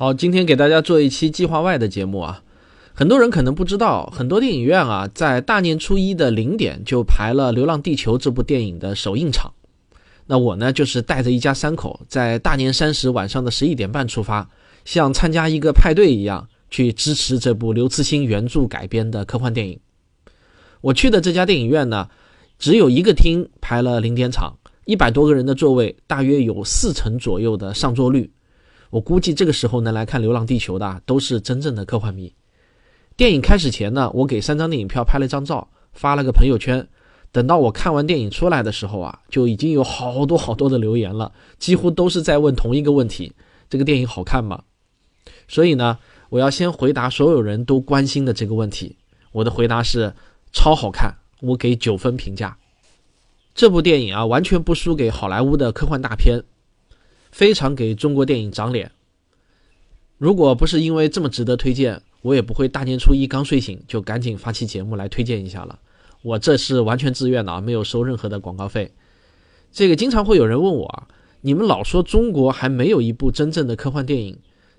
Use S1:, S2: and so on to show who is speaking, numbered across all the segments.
S1: 好，今天给大家做一期计划外的节目啊。很多人可能不知道，很多电影院啊，在大年初一的零点就排了《流浪地球》这部电影的首映场。那我呢，就是带着一家三口，在大年三十晚上的十一点半出发，像参加一个派对一样，去支持这部刘慈欣原著改编的科幻电影。我去的这家电影院呢，只有一个厅排了零点场，一百多个人的座位，大约有四成左右的上座率。我估计这个时候能来看《流浪地球》的都是真正的科幻迷。电影开始前呢，我给三张电影票拍了张照，发了个朋友圈。等到我看完电影出来的时候啊，就已经有好多好多的留言了，几乎都是在问同一个问题：这个电影好看吗？所以呢，我要先回答所有人都关心的这个问题。我的回答是超好看，我给九分评价。这部电影啊，完全不输给好莱坞的科幻大片。非常给中国电影长脸。如果不是因为这么值得推荐，我也不会大年初一刚睡醒就赶紧发起节目来推荐一下了。我这是完全自愿的啊，没有收任何的广告费。这个经常会有人问我啊，你们老说中国还没有一部真正的科幻电影，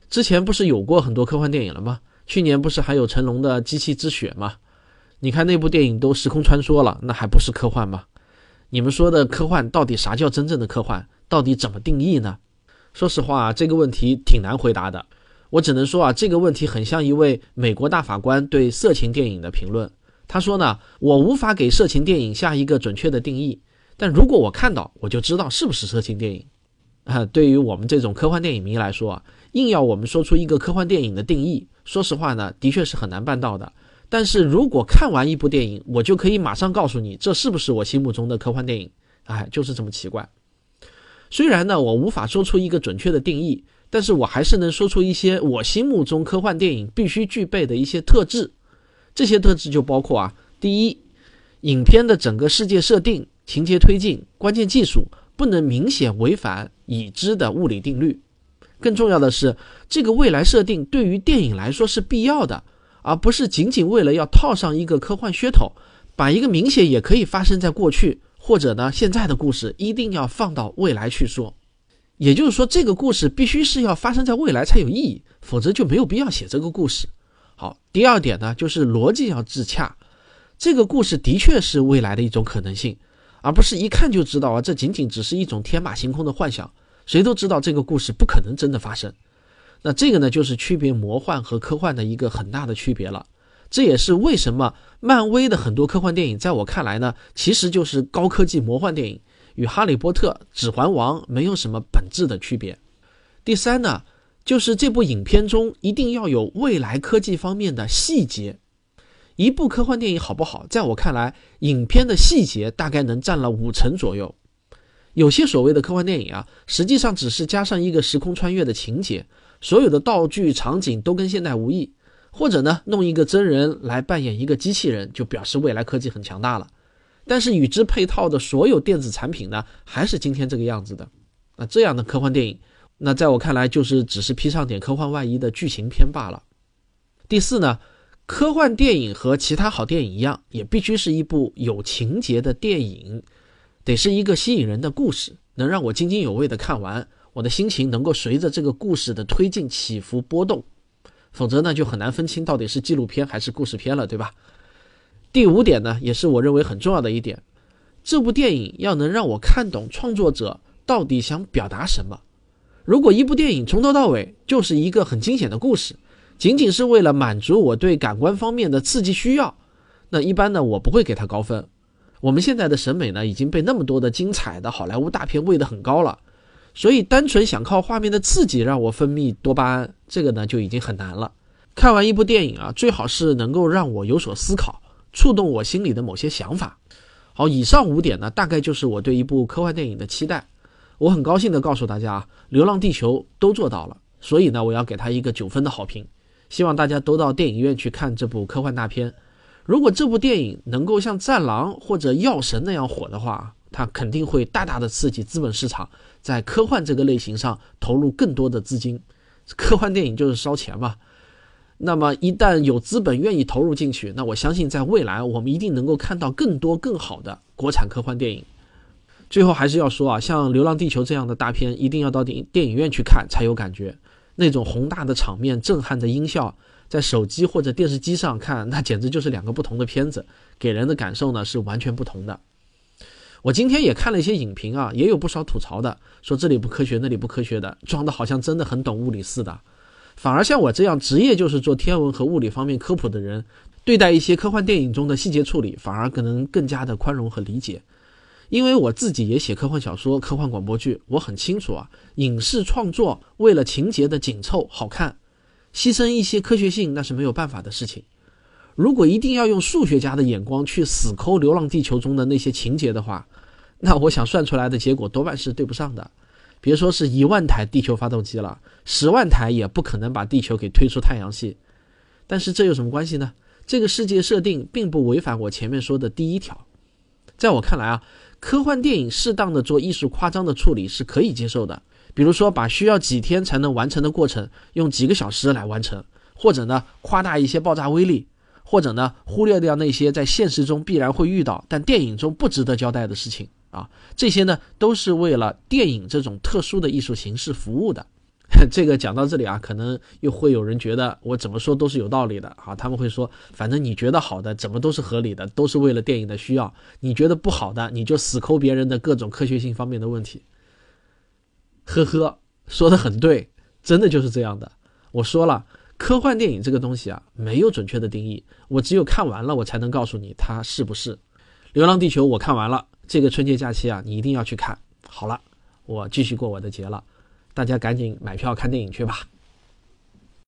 S1: 之前不是有过很多科幻电影了吗？去年不是还有成龙的《机器之血》吗？你看那部电影都时空穿梭了，那还不是科幻吗？你们说的科幻到底啥叫真正的科幻？到底怎么定义呢？说实话，这个问题挺难回答的。我只能说啊，这个问题很像一位美国大法官对色情电影的评论。他说呢，我无法给色情电影下一个准确的定义，但如果我看到，我就知道是不是色情电影。啊，对于我们这种科幻电影迷来说啊，硬要我们说出一个科幻电影的定义，说实话呢，的确是很难办到的。但是如果看完一部电影，我就可以马上告诉你，这是不是我心目中的科幻电影？哎，就是这么奇怪。虽然呢，我无法说出一个准确的定义，但是我还是能说出一些我心目中科幻电影必须具备的一些特质。这些特质就包括啊，第一，影片的整个世界设定、情节推进、关键技术不能明显违反已知的物理定律。更重要的是，这个未来设定对于电影来说是必要的，而不是仅仅为了要套上一个科幻噱头，把一个明显也可以发生在过去。或者呢，现在的故事一定要放到未来去说，也就是说，这个故事必须是要发生在未来才有意义，否则就没有必要写这个故事。好，第二点呢，就是逻辑要自洽，这个故事的确是未来的一种可能性，而不是一看就知道啊，这仅仅只是一种天马行空的幻想。谁都知道这个故事不可能真的发生。那这个呢，就是区别魔幻和科幻的一个很大的区别了。这也是为什么漫威的很多科幻电影，在我看来呢，其实就是高科技魔幻电影，与《哈利波特》《指环王》没有什么本质的区别。第三呢，就是这部影片中一定要有未来科技方面的细节。一部科幻电影好不好，在我看来，影片的细节大概能占了五成左右。有些所谓的科幻电影啊，实际上只是加上一个时空穿越的情节，所有的道具场景都跟现代无异。或者呢，弄一个真人来扮演一个机器人，就表示未来科技很强大了。但是与之配套的所有电子产品呢，还是今天这个样子的。那这样的科幻电影，那在我看来就是只是披上点科幻外衣的剧情片罢了。第四呢，科幻电影和其他好电影一样，也必须是一部有情节的电影，得是一个吸引人的故事，能让我津津有味的看完，我的心情能够随着这个故事的推进起伏波动。否则呢，就很难分清到底是纪录片还是故事片了，对吧？第五点呢，也是我认为很重要的一点，这部电影要能让我看懂创作者到底想表达什么。如果一部电影从头到尾就是一个很惊险的故事，仅仅是为了满足我对感官方面的刺激需要，那一般呢，我不会给他高分。我们现在的审美呢，已经被那么多的精彩的好莱坞大片喂得很高了。所以，单纯想靠画面的刺激让我分泌多巴胺，这个呢就已经很难了。看完一部电影啊，最好是能够让我有所思考，触动我心里的某些想法。好，以上五点呢，大概就是我对一部科幻电影的期待。我很高兴的告诉大家啊，《流浪地球》都做到了，所以呢，我要给他一个九分的好评。希望大家都到电影院去看这部科幻大片。如果这部电影能够像《战狼》或者《药神》那样火的话，它肯定会大大的刺激资本市场。在科幻这个类型上投入更多的资金，科幻电影就是烧钱嘛。那么一旦有资本愿意投入进去，那我相信在未来我们一定能够看到更多更好的国产科幻电影。最后还是要说啊，像《流浪地球》这样的大片，一定要到电电影院去看才有感觉。那种宏大的场面、震撼的音效，在手机或者电视机上看，那简直就是两个不同的片子，给人的感受呢是完全不同的。我今天也看了一些影评啊，也有不少吐槽的，说这里不科学，那里不科学的，装的好像真的很懂物理似的。反而像我这样职业就是做天文和物理方面科普的人，对待一些科幻电影中的细节处理，反而可能更加的宽容和理解。因为我自己也写科幻小说、科幻广播剧，我很清楚啊，影视创作为了情节的紧凑好看，牺牲一些科学性那是没有办法的事情。如果一定要用数学家的眼光去死抠《流浪地球》中的那些情节的话，那我想算出来的结果多半是对不上的。别说是一万台地球发动机了，十万台也不可能把地球给推出太阳系。但是这有什么关系呢？这个世界设定并不违反我前面说的第一条。在我看来啊。科幻电影适当的做艺术夸张的处理是可以接受的，比如说把需要几天才能完成的过程用几个小时来完成，或者呢夸大一些爆炸威力，或者呢忽略掉那些在现实中必然会遇到但电影中不值得交代的事情啊，这些呢都是为了电影这种特殊的艺术形式服务的。这个讲到这里啊，可能又会有人觉得我怎么说都是有道理的啊。他们会说，反正你觉得好的，怎么都是合理的，都是为了电影的需要。你觉得不好的，你就死抠别人的各种科学性方面的问题。呵呵，说的很对，真的就是这样的。我说了，科幻电影这个东西啊，没有准确的定义，我只有看完了，我才能告诉你它是不是。《流浪地球》我看完了，这个春节假期啊，你一定要去看。好了，我继续过我的节了。大家赶紧买票看电影去吧。